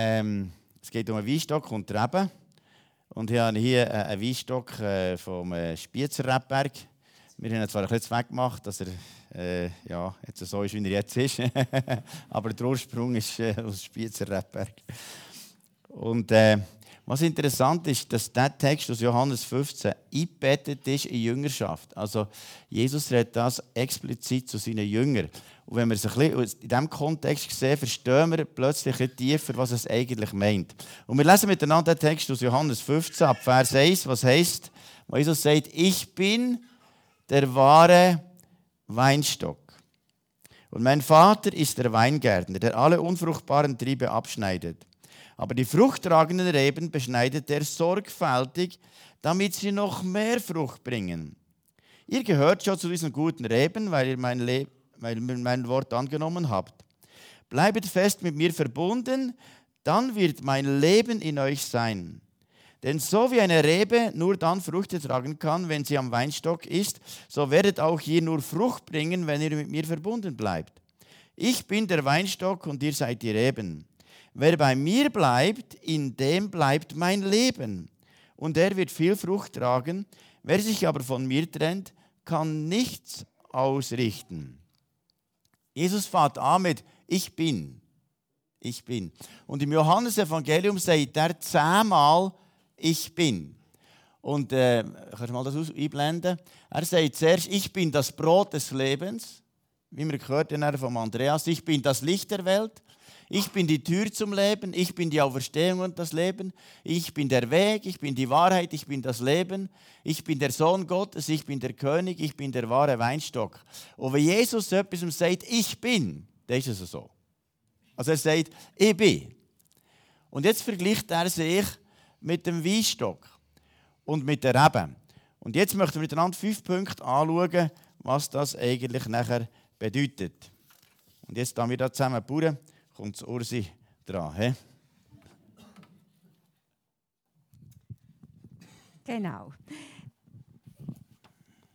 Ähm, es geht um einen Weinstock und Reben. Und ich habe hier einen Weinstock äh, vom äh, Spiezer Rebberg. Wir haben ihn zwar bisschen weggemacht, dass er äh, ja, jetzt so ist, wie er jetzt ist. Aber der Ursprung ist äh, aus Spiezer Rebberg. Und äh, was interessant ist, dass dieser Text aus Johannes 15 eingebettet ist in Jüngerschaft. Also Jesus redet das explizit zu seinen Jüngern. Und wenn wir es ein bisschen in diesem Kontext sehen, verstehen wir plötzlich ein tiefer, was es eigentlich meint. Und wir lesen miteinander den Text aus Johannes 15 ab Vers 1, was heißt, wo Jesus sagt, ich bin der wahre Weinstock. Und mein Vater ist der Weingärtner, der alle unfruchtbaren Triebe abschneidet. Aber die fruchttragenden Reben beschneidet er sorgfältig, damit sie noch mehr Frucht bringen. Ihr gehört schon zu diesen guten Reben, weil ihr mein, Le weil ihr mein Wort angenommen habt. Bleibet fest mit mir verbunden, dann wird mein Leben in euch sein. Denn so wie eine Rebe nur dann Früchte tragen kann, wenn sie am Weinstock ist, so werdet auch ihr nur Frucht bringen, wenn ihr mit mir verbunden bleibt. Ich bin der Weinstock und ihr seid die Reben. Wer bei mir bleibt, in dem bleibt mein Leben. Und er wird viel Frucht tragen. Wer sich aber von mir trennt, kann nichts ausrichten. Jesus fährt an mit Ich bin. Ich bin. Und im Johannesevangelium sagt er zehnmal Ich bin. Und äh, kannst du mal das einblenden? Er sagt zuerst, ich bin das Brot des Lebens. Wie wir gehört haben von Andreas, ich bin das Licht der Welt. Ich bin die Tür zum Leben, ich bin die Auferstehung und das Leben, ich bin der Weg, ich bin die Wahrheit, ich bin das Leben, ich bin der Sohn Gottes, ich bin der König, ich bin der wahre Weinstock. Und wenn Jesus etwas sagt, ich bin, dann ist es so. Also er sagt, ich bin. Und jetzt vergleicht er sich mit dem Weinstock und mit der Rebe. Und jetzt möchten wir miteinander fünf Punkte anschauen, was das eigentlich nachher bedeutet. Und jetzt haben wir da zusammen Bauern kommt Ursi dran. He? Genau.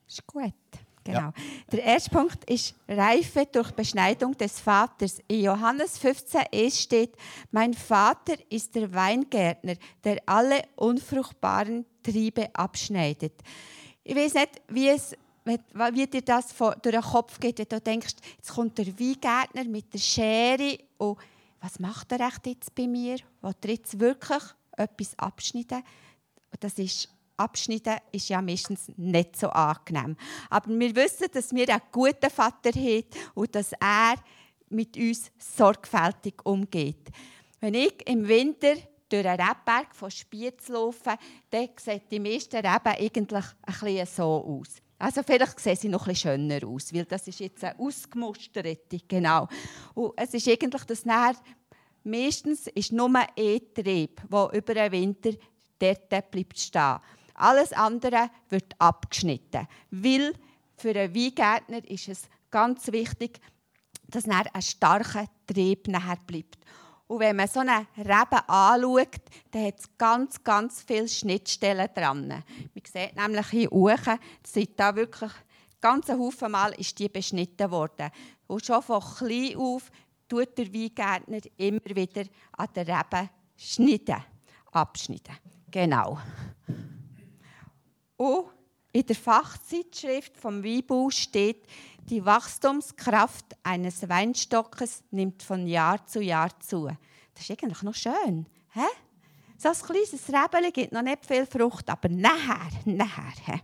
Ist gut. Genau. Ja. Der erste Punkt ist Reife durch Beschneidung des Vaters. In Johannes 15 steht, mein Vater ist der Weingärtner, der alle unfruchtbaren Triebe abschneidet. Ich weiß nicht, wie es wie dir das durch den Kopf geht, wenn du denkst, jetzt kommt der Weingärtner mit der Schere und was macht er echt jetzt bei mir? Will er jetzt wirklich etwas abschneiden? Das ist Abschneiden ist ja meistens nicht so angenehm. Aber wir wissen, dass wir einen guten Vater haben und dass er mit uns sorgfältig umgeht. Wenn ich im Winter durch einen Rebberg von Spiez laufe, dann sieht die meisten Reben eigentlich ein bisschen so aus. Also vielleicht sehen sie noch ein schöner aus, weil das ist jetzt eine ausgemusterte, genau. Und es ist eigentlich das näher, meistens ist nur ein Trieb, der über den Winter dort bleibt stehen. Alles andere wird abgeschnitten, weil für einen Weingärtner ist es ganz wichtig, dass ein starker Trieb nachher bleibt. Und wenn man so eine Rebe anschaut, dann hat es ganz, ganz viele Schnittstellen dran. Man sieht nämlich hier oben, seit da wirklich ganz Haufen Mal ist die beschnitten worden. Und schon von klein auf tut der Weingärtner immer wieder an der Rebe schneiden, abschneiden. Genau. Und in der Fachzeitschrift vom Weinbau steht, die Wachstumskraft eines Weinstockes nimmt von Jahr zu Jahr zu. Das ist eigentlich noch schön. Hä? So ein kleines Rebeli gibt noch nicht viel Frucht, aber nachher, nachher. He?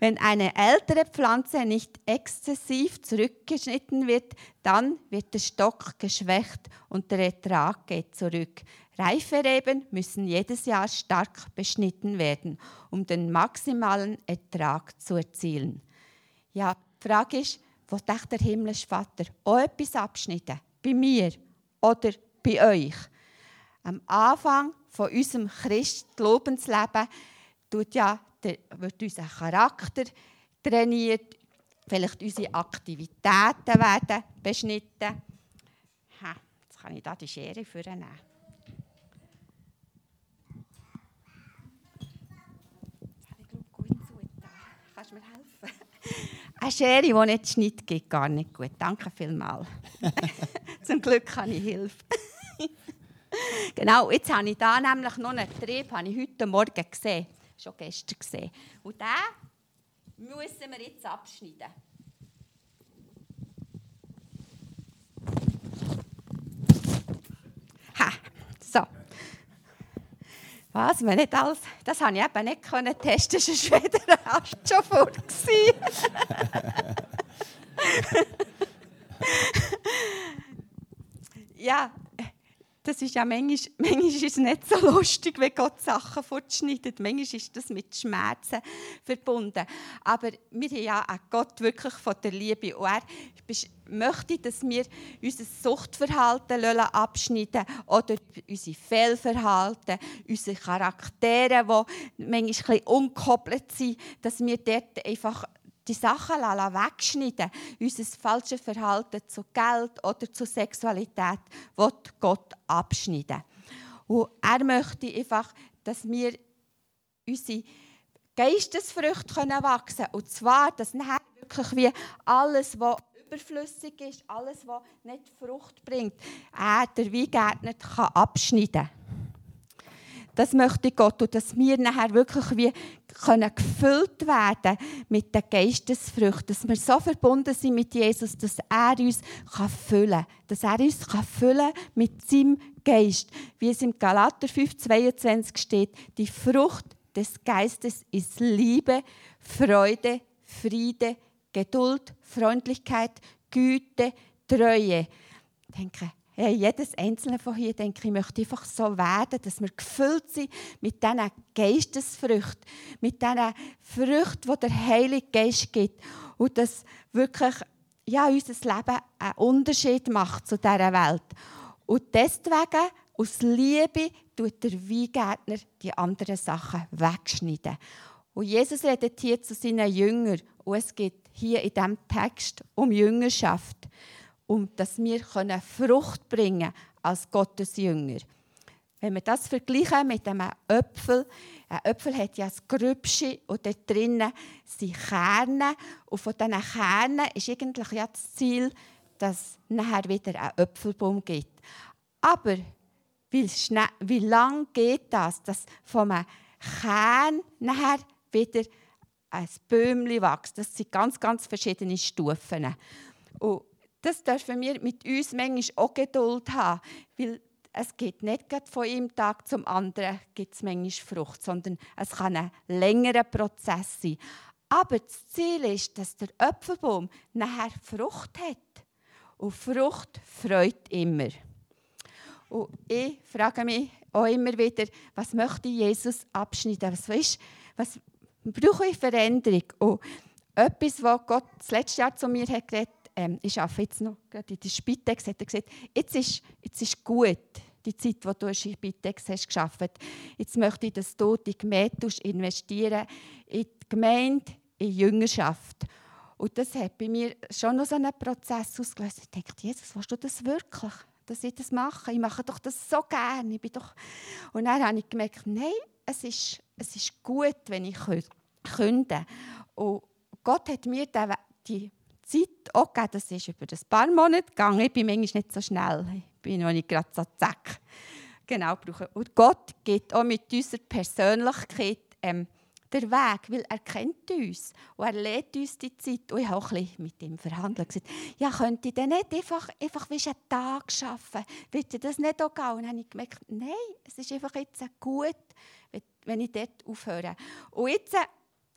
Wenn eine ältere Pflanze nicht exzessiv zurückgeschnitten wird, dann wird der Stock geschwächt und der Ertrag geht zurück. Reife Reben müssen jedes Jahr stark beschnitten werden, um den maximalen Ertrag zu erzielen. Ja, die Frage ist, wo denkt der himmlische Vater auch etwas abschneiden? Bei mir oder bei euch? Am Anfang von unserem Christ-Glaubensleben ja, wird unser Charakter trainiert, vielleicht unsere Aktivitäten werden beschnitten. Ha, jetzt kann ich da die Schere vornehmen. Kannst du mir helfen? Eine Schere, die nicht Schnitt gibt, gar nicht gut. Danke vielmals. Zum Glück kann ich Hilfe. genau, jetzt habe ich da nämlich noch einen Trieb, habe ich heute Morgen gesehen, schon gestern gesehen. Und den müssen wir jetzt abschneiden. Ha, so. Was, man nicht alles, das habe ich eben nicht können testen, sonst wäre der Ast schon vor ja, das ist ja manchmal, manchmal ist es nicht so lustig, wenn Gott Sachen fortschneidet. Manchmal ist das mit Schmerzen verbunden. Aber wir haben ja auch Gott wirklich von der Liebe. Und er möchte, dass wir unser Suchtverhalten abschneiden oder unsere Fehlverhalten, unsere Charaktere, die manchmal ein bisschen unkoppelt sind, dass wir dort einfach die Sachen wegschneiden unser falsches Verhalten zu Geld oder zu Sexualität, wird Gott abschneiden. Und er möchte einfach, dass wir unsere Geistesfrüchte wachsen können. Und zwar, dass nachher wirklich wie alles, was überflüssig ist, alles, was nicht Frucht bringt, er, der Weingärtner, abschneiden kann. Das möchte Gott. Und dass wir nachher wirklich wie können gefüllt werden mit den Geistesfrüchten, dass wir so verbunden sind mit Jesus, dass er uns kann füllen kann, dass er uns kann füllen mit seinem Geist, wie es im Galater 5,22 steht, die Frucht des Geistes ist Liebe, Freude, Friede, Geduld, Freundlichkeit, Güte, Treue. Ich denke, Hey, jedes einzelne von hier, denke ich, möchte einfach so werden, dass wir gefüllt sind mit diesen Geistesfrüchten, mit diesen Früchten, die der Heilige Geist gibt. Und dass wirklich ja, unser Leben einen Unterschied macht zu dieser Welt. Und deswegen, aus Liebe, tut der Weingärtner die anderen Sachen wegschneiden. Und Jesus redet hier zu seinen Jüngern. Und es geht hier in diesem Text um Jüngerschaft um dass wir Frucht bringen können als Gottes Jünger. Wenn wir das vergleichen mit einem Äpfel, ein Äpfel hat ja ein Grübsche und dort drinnen sind Kerne. Und von diesen Kernen ist eigentlich ja das Ziel, dass es nachher wieder einen Äpfelbaum gibt. Aber wie, schnell, wie lange geht das, dass von einem Kern nachher wieder ein Bäumchen wächst? Das sind ganz, ganz verschiedene Stufen. Und das dürfen wir mit uns manchmal auch Geduld haben, weil es geht nicht von einem Tag zum anderen gibt es manchmal Frucht, sondern es kann ein längerer Prozess sein. Aber das Ziel ist, dass der Apfelbaum nachher Frucht hat. Und Frucht freut immer. Und ich frage mich auch immer wieder, was möchte Jesus abschneiden? Was, weißt, was brauche ich Veränderung? Und etwas, was Gott das letzte Jahr zu mir hat geredet ähm, ich arbeite jetzt noch in der Spitex, hat er gesagt, jetzt ist, jetzt ist gut, die Zeit, die du in der Spitex hast geschafft. Jetzt möchte ich, dass du die Gemeinde investieren in die Gemeinde, in die Jüngerschaft. Und das hat bei mir schon noch so einen Prozess ausgelöst. Ich dachte, Jesus, willst du das wirklich? Dass ich das mache? Ich mache doch das so gerne. Ich bin doch... Und dann habe ich gemerkt, nein, es ist, es ist gut, wenn ich künde. Und Gott hat mir die Zeit gegeben. Das ist über ein paar Monate gegangen. Ich bin manchmal nicht so schnell. Ich bin noch nicht gerade so zack. Genau, brauchen. Und Gott geht auch mit unserer Persönlichkeit ähm, den Weg, weil er kennt uns und er lädt uns die Zeit. Und ich habe auch ein bisschen mit ihm verhandelt. Gesagt, ja, könnte ich denn nicht einfach, einfach wie einen Tag arbeiten? Wird dir das nicht auch gehen? Und dann habe ich gemerkt, nein, es ist einfach jetzt gut, wenn ich dort aufhöre. Und jetzt,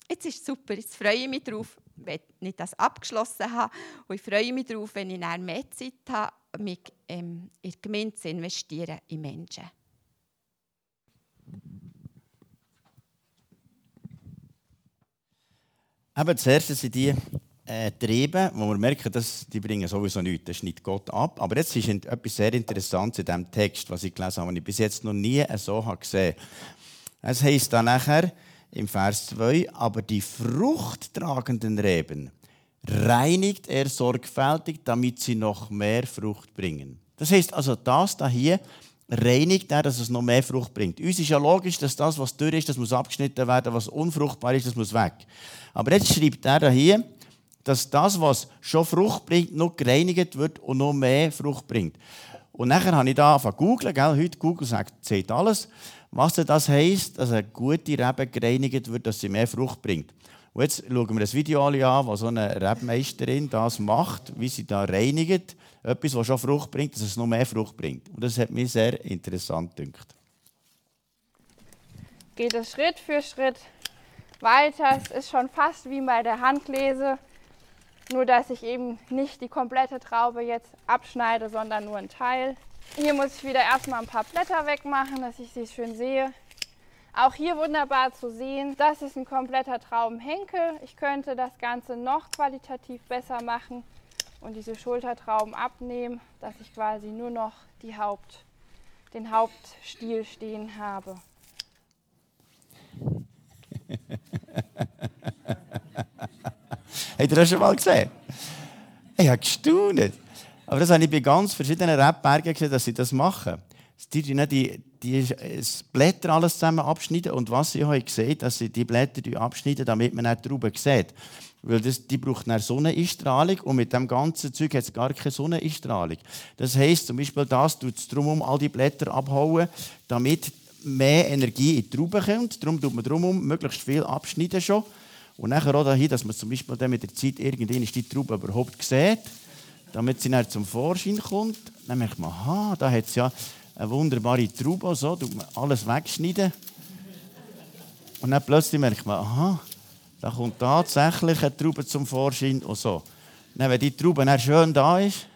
jetzt ist es super, jetzt freue ich mich darauf wenn ich das abgeschlossen habe. Und ich freue mich darauf, wenn ich dann mehr Zeit habe, mich ähm, in die Gemeinde zu investieren, in Menschen. Eben, zuerst sind die äh, Triebe, wo wir merken, dass die bringen sowieso nichts, das schneidet Gott ab. Aber jetzt ist etwas sehr Interessantes in diesem Text, was ich gelesen habe, was ich bis jetzt noch nie so gesehen habe. Es heisst dann nachher, im Vers 2, aber die fruchttragenden Reben reinigt er sorgfältig, damit sie noch mehr Frucht bringen. Das heißt also, das da hier reinigt er, dass es noch mehr Frucht bringt. Uns ist ja logisch, dass das, was dürr ist, das muss abgeschnitten werden, was unfruchtbar ist, das muss weg. Aber jetzt schreibt er da hier, dass das, was schon Frucht bringt, noch gereinigt wird und noch mehr Frucht bringt. Und nachher habe ich da angefangen zu googeln. Gell? Heute Google sagt, zählt alles. Was das heisst, dass eine gute Rebe gereinigt wird, dass sie mehr Frucht bringt. Und jetzt schauen wir das Video an, wo so eine Rebmeisterin das macht, wie sie da reinigt. Etwas, das schon Frucht bringt, dass es noch mehr Frucht bringt. Und das hat mich sehr interessant gedacht. Geht es Schritt für Schritt weiter. Es ist schon fast wie bei der Handlese. Nur, dass ich eben nicht die komplette Traube jetzt abschneide, sondern nur einen Teil. Hier muss ich wieder erstmal ein paar Blätter wegmachen, dass ich sie schön sehe. Auch hier wunderbar zu sehen, das ist ein kompletter Traubenhenkel. Ich könnte das Ganze noch qualitativ besser machen und diese Schultertrauben abnehmen, dass ich quasi nur noch die Haupt, den Hauptstiel stehen habe. Habt ihr das schon mal gesehen? Ich habe gestaunt. Aber das habe ich bei ganz verschiedenen Rebbergen gesehen, dass sie das machen. Die, die, die, die Blätter alles zusammen abschneiden. Und was ich habe gesehen, dass sie die Blätter abschneiden, damit man nicht drüber sieht. Weil das, die braucht eine Sonneneinstrahlung und mit dem ganzen Zeug hat es gar keine Sonneneinstrahlung. Das heisst zum Beispiel, das tut es darum, all die Blätter abhauen, damit mehr Energie in die Traube kommt. Darum tut man darum möglichst viel abschneiden schon. Und nachher auch dahin, dass man zum Beispiel dann mit der Zeit irgendwann die Traube überhaupt sieht, damit sie dann zum Vorschein kommt. Dann merkt man, aha, da hat es ja eine wunderbare Traube, so, tut man alles wegschneiden. Und dann plötzlich merkt man, aha, da kommt tatsächlich eine Traube zum Vorschein und so. Dann, wenn die Traube dann schön da ist,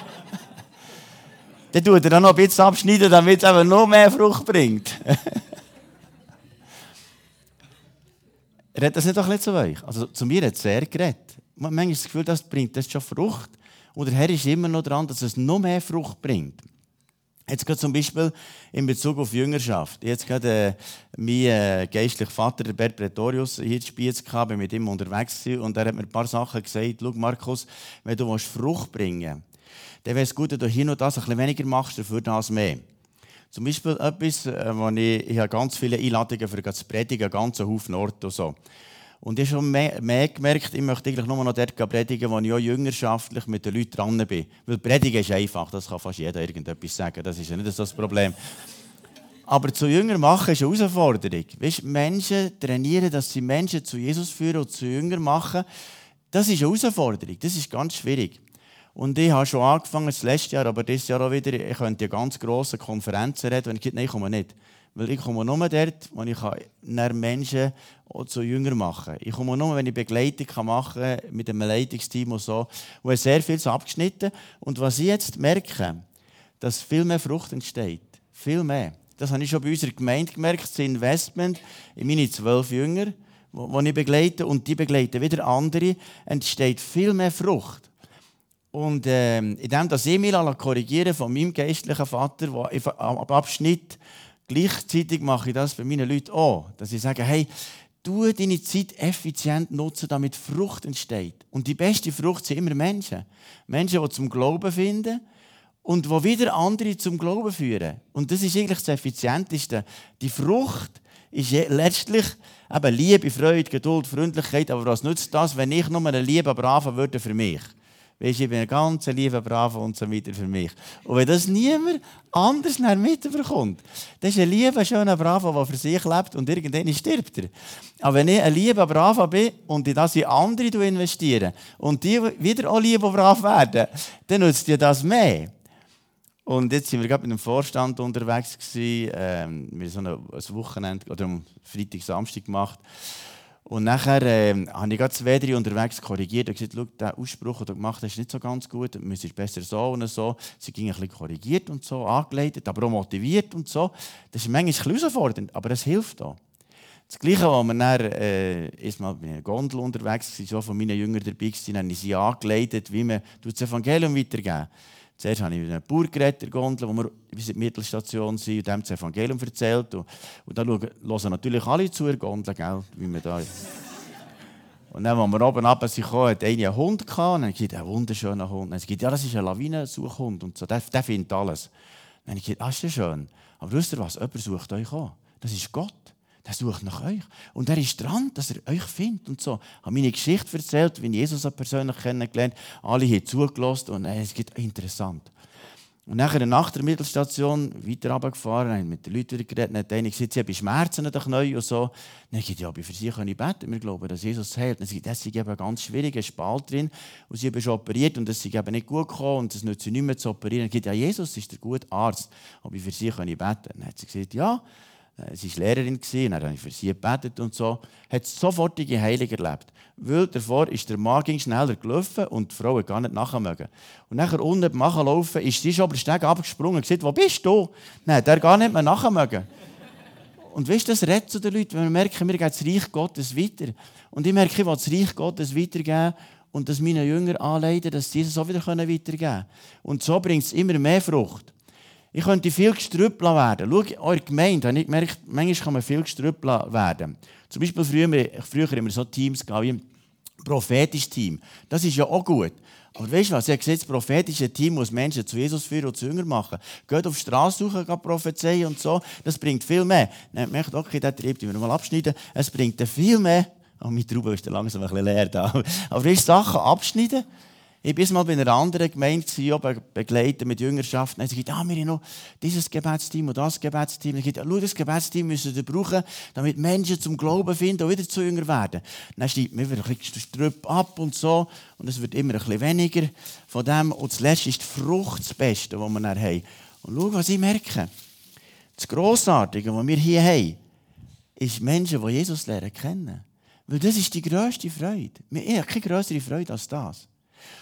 dann tut er dann noch ein bisschen abschneiden, damit es noch mehr Frucht bringt. Redet das nicht doch nicht zu euch? Also zu mir hat es sehr geredet. Manchmal ist das Gefühl, das bringt das schon Frucht. Und der Herr ist immer noch dran, dass es noch mehr Frucht bringt. Jetzt gerade zum Beispiel in Bezug auf Jüngerschaft. Jetzt gerade äh, mein äh, geistlicher Vater, der Bert Pretorius, hier in Spiez gehabt, mit ihm unterwegs und er hat mir ein paar Sachen gesagt. Schau, Markus, wenn du Frucht bringen willst, dann wäre es gut, wenn du hier noch das ein bisschen weniger machst, dafür das mehr. Zum Beispiel etwas, äh, wo ich, ich habe ganz viele Einladungen für das Predigen, ganzen Haufen Orte und so. Und ich habe schon mehr, mehr, gemerkt, ich möchte eigentlich nur noch dort predigen, wo ich auch jüngerschaftlich mit den Leuten dran bin. Weil Predigen ist einfach, das kann fast jeder irgendetwas sagen, das ist ja nicht so das Problem. Aber zu Jünger machen ist eine Herausforderung. Weißt, Menschen trainieren, dass sie Menschen zu Jesus führen und zu Jünger machen, das ist eine Herausforderung, das ist ganz schwierig. Und ich habe schon angefangen, das letzte Jahr, aber dieses Jahr auch wieder, ich könnte ja ganz grosse Konferenzen reden, wenn ich nein, ich komme nicht. Weil ich komme nur dort, wo ich Menschen zu Jünger machen kann. Ich komme nur, wenn ich Begleitung machen kann, mit einem Leitungsteam und so. Und sehr viel abgeschnitten. Und was ich jetzt merke, dass viel mehr Frucht entsteht. Viel mehr. Das habe ich schon bei unserer Gemeinde gemerkt, das Investment in meine zwölf Jünger, die ich begleite, und die begleiten wieder andere, entsteht viel mehr Frucht. Und äh, indem dass ich mich korrigieren von meinem geistlichen Vater, der am Abschnitt gleichzeitig mache ich das bei meinen Leuten auch, dass ich sage, hey, du deine Zeit effizient nutzen, damit Frucht entsteht. Und die beste Frucht sind immer Menschen. Menschen, die zum Glauben finden und die wieder andere zum Glauben führen. Und das ist eigentlich das Effizienteste. Die Frucht ist letztlich eben Liebe, Freude, Geduld, Freundlichkeit. Aber was nützt das, wenn ich nur eine Liebe braven würde für mich? Weißt, ich bin ein ganz lieber, braver und so weiter für mich. Und wenn das niemand anders mitbekommt, dann ist ein lieber, schöner Bravo, der für sich lebt und irgendwann stirbt er. Aber wenn ich ein lieber, braver bin und in das in andere investiere und die wieder auch lieber brav werden, dann nutzt dir das mehr. Und jetzt sind wir gerade mit dem Vorstand unterwegs gewesen. Ähm, wir haben so ein Wochenende oder am Freitag, Samstag gemacht. Und nachher äh, habe ich zwei, drei unterwegs korrigiert und gesagt, der Ausspruch, den du gemacht hast, ist nicht so ganz gut, du müsstest besser so und so. Sie ging ein bisschen korrigiert und so, angeleitet, aber auch motiviert und so. Das ist manchmal herausfordernd, aber es hilft auch. Das Gleiche, als wir dann, äh, ist mal bei einer Gondel unterwegs waren, so von meinen Jüngern dabei waren, habe ich sie angeleitet, wie man das Evangelium weitergeben Zuerst habe ich mit einem Bauer geredet, Gondel, wo wir in der Mittelstation sind, und dem das Evangelium erzählt. Und, und dann hören natürlich alle zu, Gondel, gell, wie man da Und dann, als wir oben runter sind, hat einer einen Hund gehabt, und dann gesagt, ein wunderschöner Hund. Und dann gesagt, ja, das ist ein Lawinensuchhund und so, der, der findet alles. dann habe ich gesagt, ah, ist das schön. Aber wisst ihr was, jemand sucht euch an. Das ist Gott. Der sucht nach euch. Und er ist dran, dass er euch findet und so. Ich habe meine Geschichte erzählt, wie Jesus persönlich kennengelernt Alle haben zugelassen und es geht interessant. Und nachher nach der Mittelstation weiter runtergefahren, haben mit den Leuten geredet, hat einer gesagt, sie haben Schmerzen doch neu und so. Dann habe ich ja, für sie kann ich beten, wir glauben, dass Jesus heilt. Dann sagt das ist eben ganz schwierig, ein Spalt drin, und sie haben schon operiert und das ist eben nicht gut gekommen und es nützt nicht mehr zu operieren. Dann sagt ja, Jesus ist der gute Arzt, ich für sie kann ich beten. Dann hat sie gesagt, ja, äh, sie war Lehrerin, und dann habe ich für sie gebetet und so. Hat sofortige Heilung erlebt. Weil davor ist der Mann schneller gelaufen und die Frau hat gar nicht nachher mögen. Und nachher unten beim Nachlaufen ist sie schon über den Steg abgesprungen und gesagt, wo bist du? Nein, der gar nicht mehr nachher mögen. Und weißt du, das redet zu den Leuten, wenn wir merken, mir geht das Reich Gottes weiter. Und ich merke, ich will das Reich Gottes weitergeben und dass meine Jünger anleiten, dass sie es auch wieder weitergeben können. Und so bringt es immer mehr Frucht. Ich könnte viel gestrüppelt werden. Schau, eure Gemeinde, habe ich gemerkt, manchmal kann man viel gestrüppelt werden. Zum Beispiel früher, früher immer so Teams wie ein prophetisches Team. Das ist ja auch gut. Aber weißt du was? Ich habe gesagt, das prophetische Team muss Menschen zu Jesus führen und zu Jünger machen. Geht auf die Straße suchen, geht prophezeien und so. Das bringt viel mehr. Dann merkt okay, der Trieb, den wir mal abschneiden. Es bringt viel mehr. Oh, meine Traube ist langsam ein bisschen leer da. Aber ist Sachen abschneiden ich war mal bei einer anderen Gemeinde, begleiten mit Jüngerschaft. Sie gesagt, ah, wir haben noch dieses Gebetsteam und das Gebetsteam. Dann gesagt, schau, das Gebetsteam müssen wir brauchen, damit Menschen zum Glauben finden und wieder zu Jünger werden. Dann steigt mir wieder ein bisschen ab und so. Und es wird immer ein bisschen weniger von dem. Und zuletzt ist die Frucht das Beste, was wir dann haben. Und schau, was ich merke. Das Grossartige, was wir hier haben, ist Menschen, die Jesus lernen kennen. Weil das ist die grösste Freude. Ich habe keine größere Freude als das.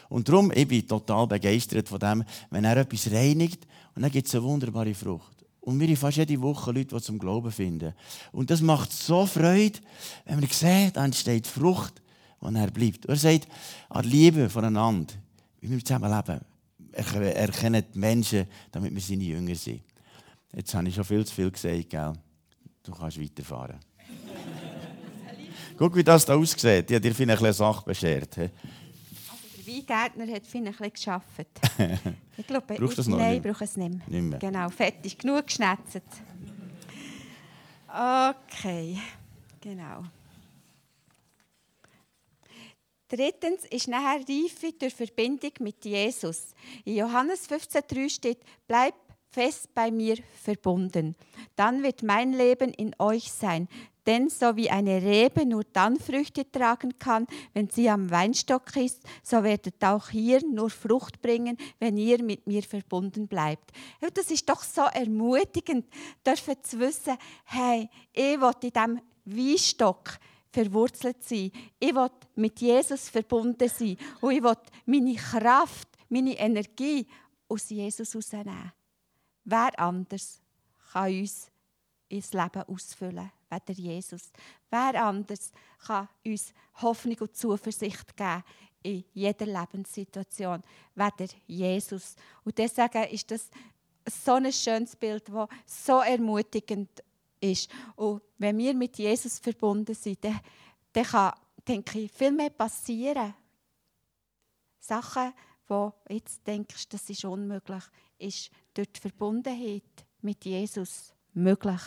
Und darum, ich bin total begeistert von dem, wenn er etwas reinigt und dann gibt es eine wunderbare Frucht. Und wir haben fast jede Woche Leute, die zum Glauben finden. Und das macht so Freude, wenn man sieht, da entsteht Frucht, die er bleibt. Er sagt, an Liebe voneinander, wie wir zusammen leben, erkennen die Menschen, damit wir seine Jünger sind. Jetzt habe ich schon viel zu viel gesagt, gell? Du kannst weiterfahren. Guck, wie das da aussieht. Ich habe dir vielleicht eine Sache beschert. Weingärtner hat viel geschafft. Ich glaube, Brauchst ich, das noch? Nein, ich brauche es nicht mehr. nicht mehr. Genau, fertig. Genug geschnetzt. Okay, genau. Drittens ist nachher Reife durch Verbindung mit Jesus. In Johannes 15,3 steht: Bleib fest bei mir verbunden. Dann wird mein Leben in euch sein. Denn so wie eine Rebe nur dann Früchte tragen kann, wenn sie am Weinstock ist, so werdet auch hier nur Frucht bringen, wenn ihr mit mir verbunden bleibt. Das ist doch so ermutigend, dürfen zu wissen, hey, ich will in diesem Weinstock verwurzelt sein. Ich will mit Jesus verbunden sein. Und ich will meine Kraft, meine Energie aus Jesus herausnehmen. Wer anders kann uns ins Leben ausfüllen? weder Jesus. Wer anders kann uns Hoffnung und Zuversicht geben in jeder Lebenssituation, weder Jesus. Und deswegen ist das so ein schönes Bild, das so ermutigend ist. Und wenn wir mit Jesus verbunden sind, dann, dann kann, denke ich, viel mehr passieren. Sachen, wo jetzt denkst, das ist unmöglich, ist durch die Verbundenheit mit Jesus möglich.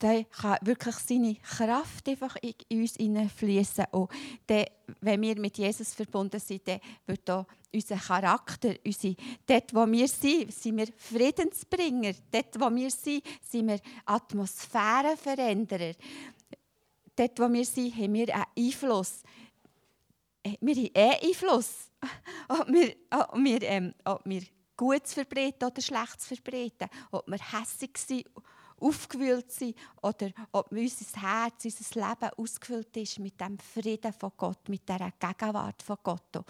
der kann wirklich seine Kraft einfach in uns hineinfließen. Und dann, wenn wir mit Jesus verbunden sind, wird auch unser Charakter, unsere, dort wo wir sind, sind wir Friedensbringer. Dort wo wir sind, sind wir Atmosphärenveränderer. Dort wo wir sind, haben wir einen Einfluss. Äh, wir haben eh Einfluss. Ob wir, ob wir, ähm, ob wir Gutes verbreiten oder Schlechtes verbreiten. Ob wir hässig sind aufgewühlt sind oder ob unser Herz, unser Leben ausgefüllt ist mit dem Frieden von Gott, mit der Gegenwart von Gott.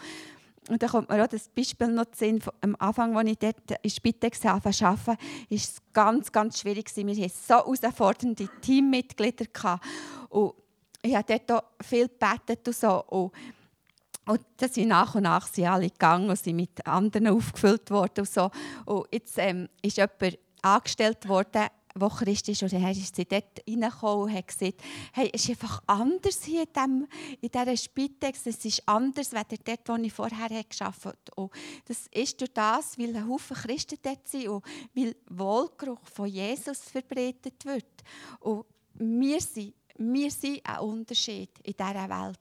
Und da kommt mir auch das Beispiel noch zu sehen, am Anfang, als ich dort in Spitex arbeiten war es ganz, ganz schwierig. Wir hatten so herausfordernde Teammitglieder. Und ich habe dort auch viel gebetet und so. Und und das sind nach und nach sind alle gegangen und sind mit anderen aufgefüllt worden. Und, so. und jetzt ähm, ist jemand angestellt worden, wo Christ ist, und dann ist sie dort reingekommen und hat gesagt, hey, es ist einfach anders hier in, dem, in dieser Spitex, es ist anders als dort, wo ich vorher gearbeitet habe. Das ist durch das, weil ein Haufen Christen dort sind und weil Wohlgeruch von Jesus verbreitet wird. Und wir sind wir sind ein Unterschied in dieser Welt.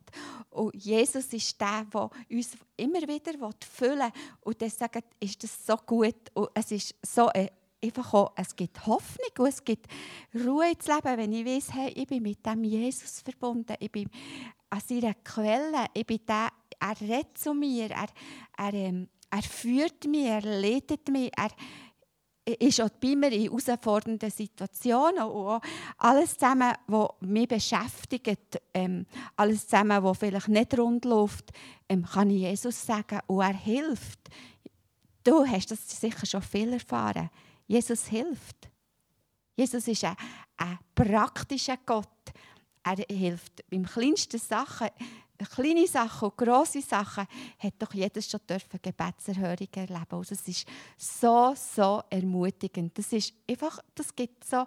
Und Jesus ist der, der uns immer wieder füllen will. Und deswegen ist das so gut. Und es ist so ein einfach auch, es gibt Hoffnung und es gibt Ruhe ins Leben, wenn ich weiß, hey, ich bin mit dem Jesus verbunden, ich bin an seiner Quelle, ich bin der, er redet zu mir, er, er, ähm, er führt mich, er leitet mich, er ist auch bei mir in herausfordernden Situationen und alles zusammen, was mich beschäftigt, ähm, alles zusammen, was vielleicht nicht rund läuft, ähm, kann ich Jesus sagen und er hilft. Du hast das sicher schon viel erfahren. Jesus hilft. Jesus ist ein, ein praktischer Gott. Er hilft beim kleinsten Sachen, kleine Sachen und grosse Sachen, hat doch jeder schon dürfen Gebetserhörung erleben. Also es ist so, so ermutigend. Das ist einfach, das gibt so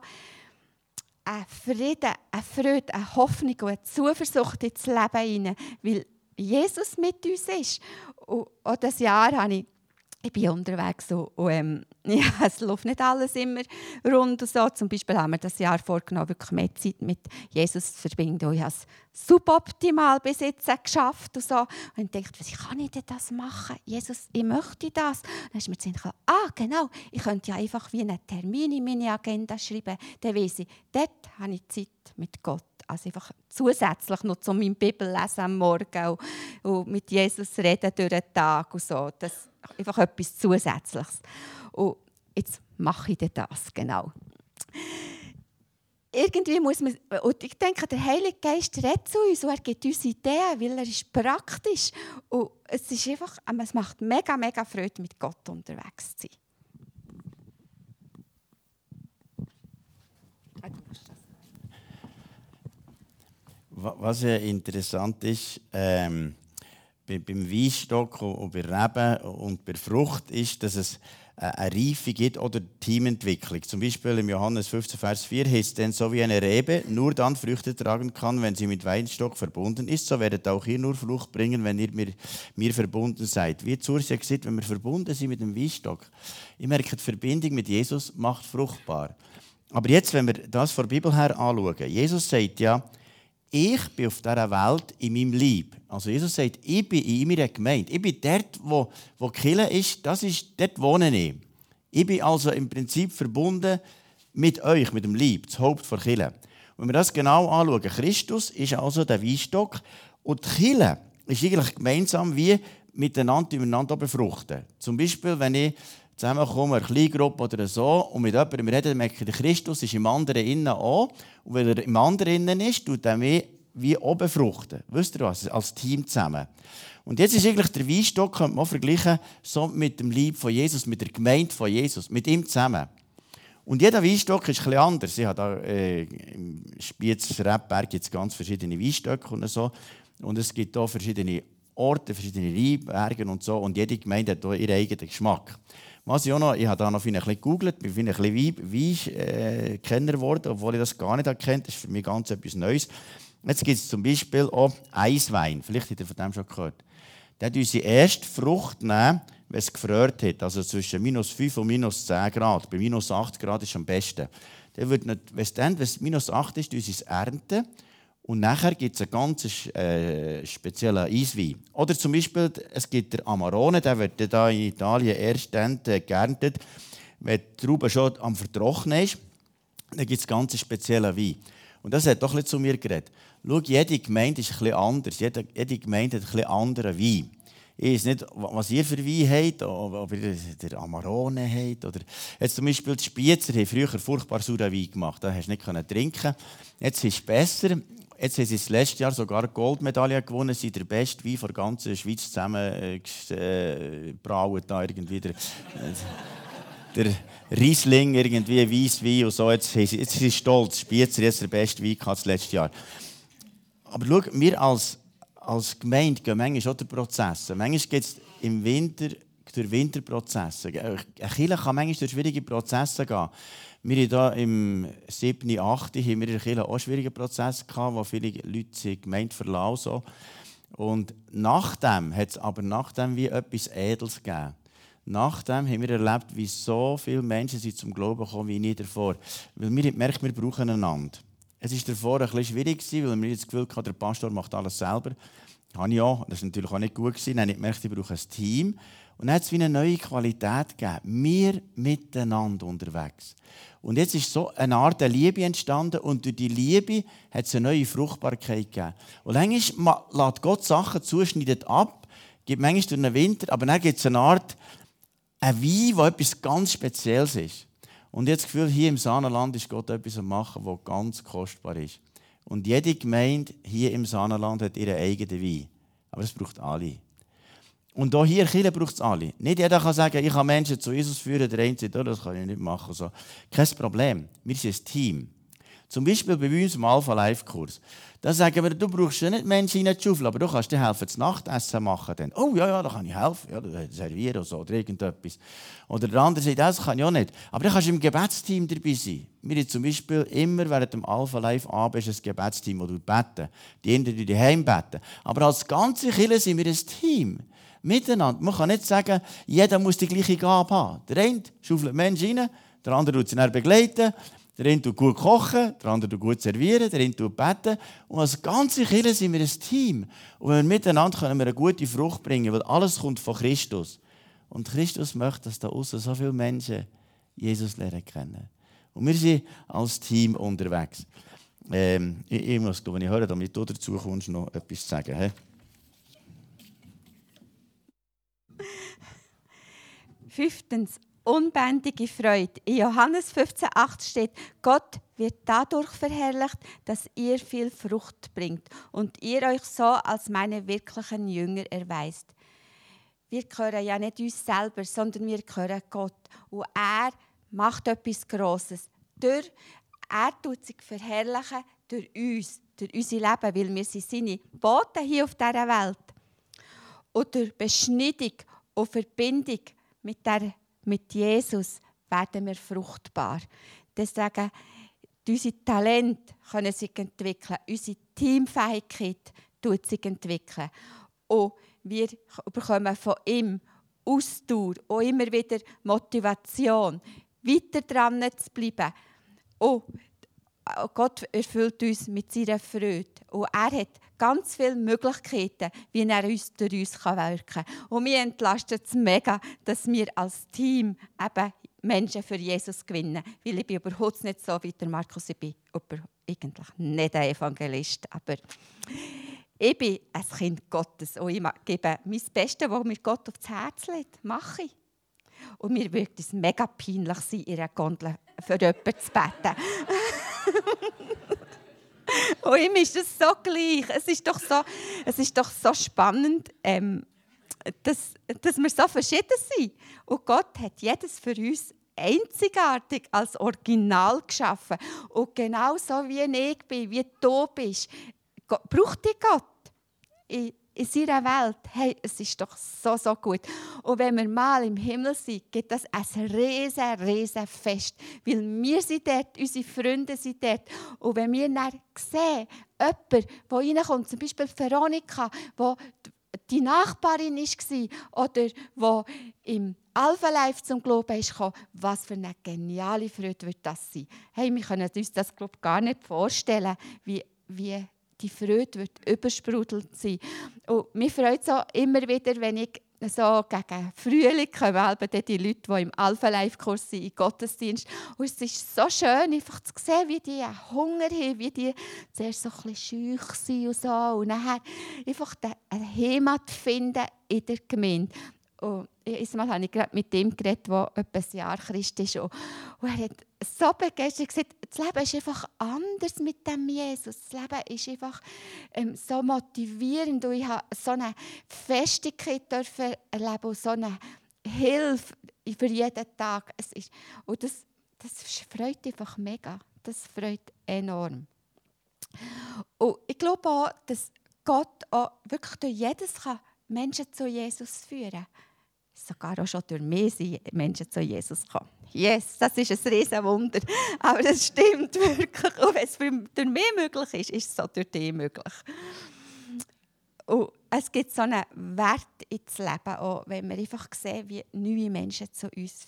einen Frieden, eine Freude, eine Hoffnung und eine Zuversicht ins Leben hinein, weil Jesus mit uns ist. Und auch dieses Jahr habe ich ich bin unterwegs so, und, ähm, ja, es läuft nicht alles immer rund und so. Zum Beispiel haben wir das Jahr vorgenommen, wirklich mehr Zeit mit Jesus zu verbinden. Und ich habe es suboptimal bis jetzt geschafft und so. Und ich dachte, wie kann ich denn das machen? Jesus, ich möchte das. dann ist mir gedacht, ah, genau, ich könnte ja einfach wie einen Termin in meine Agenda schreiben. Dann weiss ich, dort habe ich Zeit mit Gott. Also einfach zusätzlich noch zu meinem Bibellesen am Morgen und, mit Jesus reden durch den Tag und so. Das, einfach etwas Zusätzliches. Und jetzt mache ich das, genau. Irgendwie muss man, und ich denke, der Heilige Geist redet zu uns und er gibt uns Ideen, weil er ist praktisch. Und es ist einfach, es macht mega, mega Freude, mit Gott unterwegs zu sein. Was ja interessant ist, ähm, beim Weinstock und bei Reben und bei Frucht ist, dass es eine Reife gibt oder Teamentwicklung. Zum Beispiel im Johannes 15, Vers 4 heißt denn so wie eine Rebe nur dann Früchte tragen kann, wenn sie mit Weinstock verbunden ist, so werdet auch ihr nur Frucht bringen, wenn ihr mir, mir verbunden seid. Wie Zursia gesagt, wenn wir verbunden sind mit dem Weinstock, ich merke, die Verbindung mit Jesus macht fruchtbar. Aber jetzt, wenn wir das von der Bibel her anschauen, Jesus sagt ja, ich bin auf dieser Welt in meinem Leib. Also Jesus sagt, ich bin in meiner Gemeinde. Ich bin dort, wo, wo Kirche ist, das ist, dort wohne ich. Ich bin also im Prinzip verbunden mit euch, mit dem Leib, das Haupt der Kirche. Wenn wir das genau anschauen, Christus ist also der Weinstock und Kirche ist eigentlich gemeinsam wie miteinander miteinander befruchten. Zum Beispiel, wenn ich zusammenkommen, eine Kleingruppe oder so, und mit jemandem reden, merke ich, Christus ist im anderen innen auch. Und wenn er im anderen innen ist, tut er mich wie oben fruchten. Wisst ihr was? Als Team zusammen. Und jetzt ist eigentlich der Weinstock, könnte man vergleichen, so mit dem Lieb von Jesus, mit der Gemeinde von Jesus, mit ihm zusammen. Und jeder Weinstock ist etwas anders. Ich habe da äh, im Spiez Rebberg gibt ganz verschiedene Weinstöcke und so. Und es gibt hier verschiedene Orte, verschiedene Weinberge und so. Und jede Gemeinde hat hier ihren eigenen Geschmack. Was ich noch, ich habe da noch ein bisschen gegoogelt, bin ein bisschen Wein-Kenner geworden, obwohl ich das gar nicht erkennt. Das ist für mich ganz etwas Neues. Jetzt gibt es zum Beispiel auch Eiswein. Vielleicht habt ihr von dem schon gehört. Der hat unsere erste Frucht nehmen, wenn es gefriert hat. Also zwischen minus 5 und minus 10 Grad. Bei minus 8 Grad ist es am besten. Der wird nicht, wenn es dann, wenn es minus 8 ist, uns ernten. Und nachher gibt es einen ganz äh, speziellen Eiswein. Oder zum Beispiel, es gibt den Amarone, der wird hier in Italien erst dann äh, geerntet, wenn die Traube schon am Vertrocknen ist. Dann gibt es ganz speziellen Wein. Und das hat doch zu mir geredet. Schau, jede Gemeinde ist bisschen anders. Jede, jede Gemeinde hat bisschen anderen Wein. Ich weiß nicht, was ihr für Wein habt, ob ihr der Amarone habt. Oder jetzt zum Beispiel die Spiezer haben früher furchtbar sauren Wein gemacht. Da hast du nicht trinken Jetzt ist es besser. Jetzt haben sie das letzte Jahr sogar Goldmedaille gewonnen. Sie sind der beste Wein der ganzen Schweiz zusammen äh, äh irgendwie. Der, der Riesling, irgendwie Weisswein und so. Jetzt, jetzt sind sie stolz. Spitzer jetzt der beste Wein das letzte Jahr. Aber schau, wir als, als Gemeinde gehen manchmal auch durch Prozesse. Manchmal geht es im Winter durch Winterprozesse. Eine Kirche kann manchmal durch schwierige Prozesse gehen. Wir hatten hier im 7., 8. haben wir in der Kirche auch schwierige Prozesse gehabt, wo viele Leute die Gemeinde verlassen. Und nachdem hat es aber nachdem wie etwas Edels gegeben. Nachdem haben wir erlebt, wie so viele Menschen sind zum Glauben kommen wie nie davor. Weil wir merken, wir brauchen einander. Es war davor ein bisschen schwierig, weil mir das Gefühl hatte, der Pastor macht alles selber. Habe ich auch. Das war natürlich auch nicht gut. Dann habe ich gemerkt, ich brauche ein Team. Und dann hat es wie eine neue Qualität gegeben. Wir miteinander unterwegs. Und jetzt ist so eine Art der Liebe entstanden und durch die Liebe hat es eine neue Fruchtbarkeit gegeben. Und manchmal lässt Gott Sachen zu, schneidet ab, gibt manchmal durch den Winter, aber dann gibt es eine Art, ein Wein, der etwas ganz Spezielles ist. Und jetzt das Gefühl, hier im Saanenland ist Gott etwas am machen, was ganz kostbar ist. Und jede Gemeinde hier im Saanenland hat ihren eigenen Wein. Aber es braucht alle. Und auch hier Kirche braucht es alle. Nicht jeder kann sagen, ich kann Menschen zu Jesus führen, der eine sagt, oh, das kann ich nicht machen. So. Kein Problem. Wir sind ein Team. Zum Beispiel bei uns im Alpha Life Kurs. Da sagen wir, du brauchst ja nicht Menschen in die Schaufel, aber du kannst dir helfen, das Nachtessen machen. Dann. Oh ja, ja, da kann ich helfen. Ja, servieren oder so, oder irgendetwas. Oder der andere sagt, das kann ich auch nicht. Aber dann kannst du im Gebetsteam dabei sein. Wir haben zum Beispiel immer während dem Alpha Life Abend ein Gebetsteam, wo du beten. Die anderen, die daheim beten. Aber als ganze Kirche sind wir ein Team miteinander. Man kann nicht sagen, jeder muss die gleiche Gabe haben. Der eine schaufelt Menschen rein, der andere tut sie dann begleiten, der eine tut gut kochen, der andere tut gut servieren, der eine tut beten. Und als ganze Kirche sind wir ein Team. Und wenn wir miteinander können wir eine gute Frucht bringen, weil alles kommt von Christus. Und Christus möchte, dass da außen so viele Menschen Jesus lernen kennen. Und wir sind als Team unterwegs. Ähm, ich, ich muss, glaube ich, hören, damit du dazu kommst, noch etwas zu sagen. He? Fünftens, unbändige Freude. In Johannes 15,8 steht, Gott wird dadurch verherrlicht, dass ihr viel Frucht bringt und ihr euch so als meine wirklichen Jünger erweist. Wir gehören ja nicht uns selber, sondern wir gehören Gott. Und er macht etwas Grosses. Durch, er tut sich verherrlichen durch uns, durch unser Leben, weil wir sind seine Boten hier auf dieser Welt. Und durch Beschneidung und Verbindung mit, der, mit Jesus werden wir fruchtbar. Deswegen, unsere Talente können sich entwickeln, unsere Teamfähigkeit tut sich entwickeln. Und wir bekommen von ihm Ausdauer und immer wieder Motivation, weiter dran zu bleiben. Und Gott erfüllt uns mit seiner Freude. Und er hat ganz viele Möglichkeiten, wie er uns durch uns wirken kann. Und mir entlastet es mega, dass wir als Team eben Menschen für Jesus gewinnen. Weil ich bin überhaupt nicht so wie der Markus, ich bin eigentlich nicht ein Evangelist, aber ich bin ein Kind Gottes und ich gebe mein Bestes, was mir Gott aufs Herz legt, mache ich. Und mir wird es mega peinlich sein, in einer Gondel für jemanden zu beten. Und ihm ist es so gleich. Es ist doch so, es ist doch so spannend, ähm, dass, dass wir so verschieden sind. Und Gott hat jedes für uns einzigartig als Original geschaffen. Und genau so wie ich bin, wie du bist, braucht dich Gott in seiner Welt, hey, es ist doch so, so gut. Und wenn wir mal im Himmel sind, gibt das ein riesen, riesen Fest. Weil wir sind dort, unsere Freunde sind dort. Und wenn wir dann sehen, jemand, der reinkommt, zum Beispiel Veronika, wo die Nachbarin war oder wo im Alpha Life zum Glauben ist was für eine geniale Freude wird das sein. Hey, wir können uns das glaub, gar nicht vorstellen, wie, wie die Freude wird übersprudelt sein. Und mich freut es auch immer wieder, wenn ich so gegen Frühling kommen, also die Leute, die im Alpha-Life-Kurs sind, im Gottesdienst. Und es ist so schön, einfach zu sehen, wie die Hunger haben, wie die zuerst so ein bisschen schüch sind und so. Und nachher einfach eine Heimat finden in der Gemeinde. Und einmal habe ich gerade mit dem geredet, der etwa ein Jahr Christ ist. Und, er hat so begeistert gesagt, das Leben ist einfach anders mit dem Jesus. Das Leben ist einfach ähm, so motivierend und ich habe so eine Festigkeit dürfen erleben und so eine Hilfe für jeden Tag. Es ist, und das, das freut einfach mega. Das freut enorm. Und ich glaube auch, dass Gott auch wirklich durch jedes kann Menschen zu Jesus führen kann sogar auch schon durch mich sind Menschen zu Jesus gekommen. Yes, das ist ein riesen Wunder. Aber das stimmt wirklich. Und wenn es durch mich möglich ist, ist es so durch dich möglich. Und es gibt so einen Wert ins Leben, auch wenn wir einfach sehen, wie neue Menschen zu uns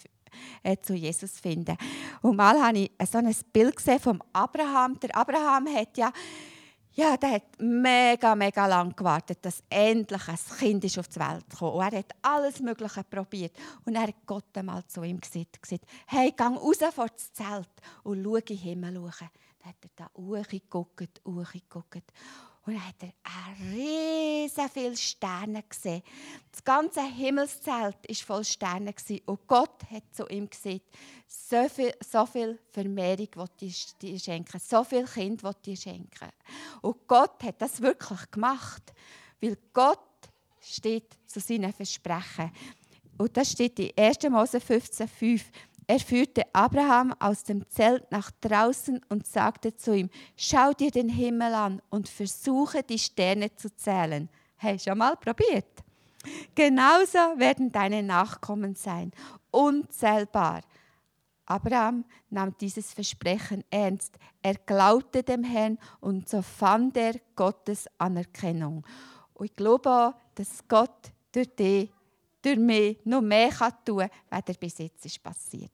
äh, zu Jesus finden. Und mal habe ich so ein Bild gesehen vom Abraham. Der Abraham hat ja ja, der hat mega, mega lang gewartet, dass endlich ein Kind ist auf die Welt kam. Und er hat alles Mögliche probiert. Und er hat Gott einmal zu ihm gesagt, hey, geh raus vor das Zelt und schau in den Himmel. Dann hat er da hochgeguckt, hochgeguckt. Und dann hat er riesen viele Sterne gesehen. Das ganze Himmelszelt war voll Sterne. Und Gott hat zu ihm gesagt, so viel, so viel Vermehrung will ich dir schenken, so viel Kind will ich dir schenken. Und Gott hat das wirklich gemacht, weil Gott steht zu seinen Versprechen. Und das steht in 1. Mose 15,5. Er führte Abraham aus dem Zelt nach draußen und sagte zu ihm, schau dir den Himmel an und versuche die Sterne zu zählen. Hey, schon mal probiert? Genauso werden deine Nachkommen sein, unzählbar. Abraham nahm dieses Versprechen ernst. Er glaubte dem Herrn und so fand er Gottes Anerkennung. Und ich glaube auch, dass Gott durch dich durch mich noch mehr tun kann, als bis jetzt ist passiert.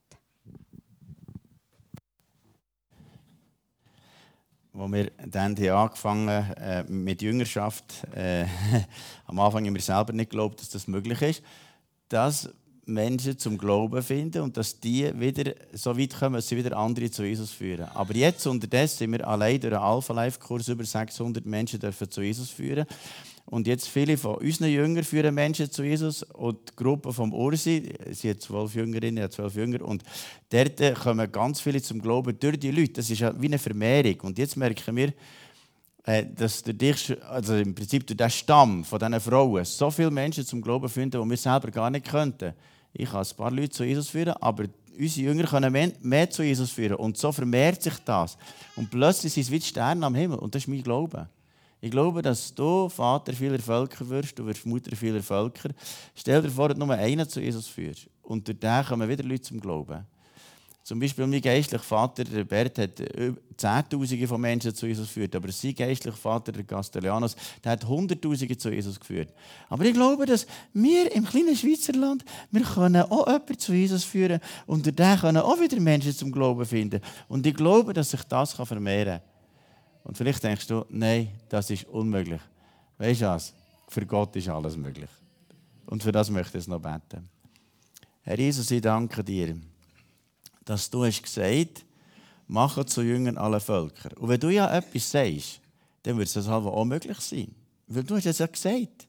Als wir dann haben angefangen äh, mit Jüngerschaft, äh, am Anfang haben wir selber nicht geglaubt, dass das möglich ist, dass Menschen zum Glauben finden und dass die wieder so weit kommen, dass sie wieder andere zu Jesus führen. Aber jetzt unterdessen sind wir allein durch einen Alpha-Life-Kurs über 600 Menschen dürfen zu Jesus führen. Und jetzt viele von unseren Jüngern führen Menschen zu Jesus und die Gruppe vom Ursi, sie hat zwölf Jüngerinnen, hat zwölf Jünger und dort äh, kommen ganz viele zum Glauben durch die Leute. Das ist wie eine Vermehrung. Und jetzt merken wir, äh, dass durch dich, also im Prinzip durch den Stamm von diesen Frauen so viele Menschen zum Glauben finden, die wir selber gar nicht könnten. Ich kann ein paar Leute zu Jesus führen, aber unsere Jünger können mehr zu Jesus führen. Und so vermehrt sich das. Und plötzlich sind es wie die Sterne am Himmel. Und das ist mein Glaube. Ich glaube, dass du Vater vieler Völker wirst, du wirst Mutter vieler Völker. Stell dir vor, dass nur einen zu Jesus führst. Und durch den kommen wieder Leute zum Glauben. Zum Beispiel mein geistlicher Vater, der Bert, hat Zehntausende von Menschen zu Jesus geführt. Aber sein geistlicher Vater, der Castellanos, der hat Hunderttausende zu Jesus geführt. Aber ich glaube, dass wir im kleinen Schweizerland, wir können auch jemanden zu Jesus führen und durch den können auch wieder Menschen zum Glauben finden. Und ich glaube, dass sich das vermehren kann. Und vielleicht denkst du, nein, das ist unmöglich. Weißt du was? Für Gott ist alles möglich. Und für das möchte ich noch beten. Herr Jesus, ich danke dir, dass du hast gesagt mache zu Jüngern alle Völker. Und wenn du ja etwas sagst, dann wird es halt auch möglich sein. Weil du hast es ja gesagt.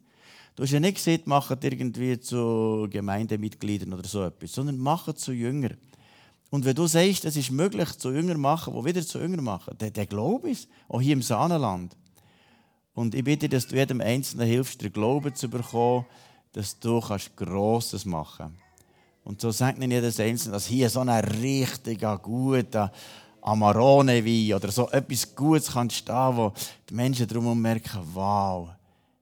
Du hast ja nicht gesagt, mache irgendwie zu Gemeindemitgliedern oder so etwas, sondern mache zu Jüngern. Und wenn du sagst, es ist möglich, zu Jünger machen, die wieder zu Jünger machen, dann, dann glaube ich auch hier im Sahnenland. Und ich bitte, dass du jedem Einzelnen hilfst, den Glauben zu bekommen, dass du kannst Grosses machen kannst. Und so sagt nicht jedes Einzelne, dass hier so ein richtiger, guter Amarone-Wein oder so etwas Gutes kann stehen, wo die Menschen darum merken, wow,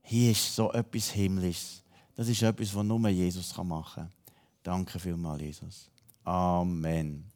hier ist so etwas Himmlisches. Das ist etwas, was nur Jesus machen kann. Danke vielmals, Jesus. Amen.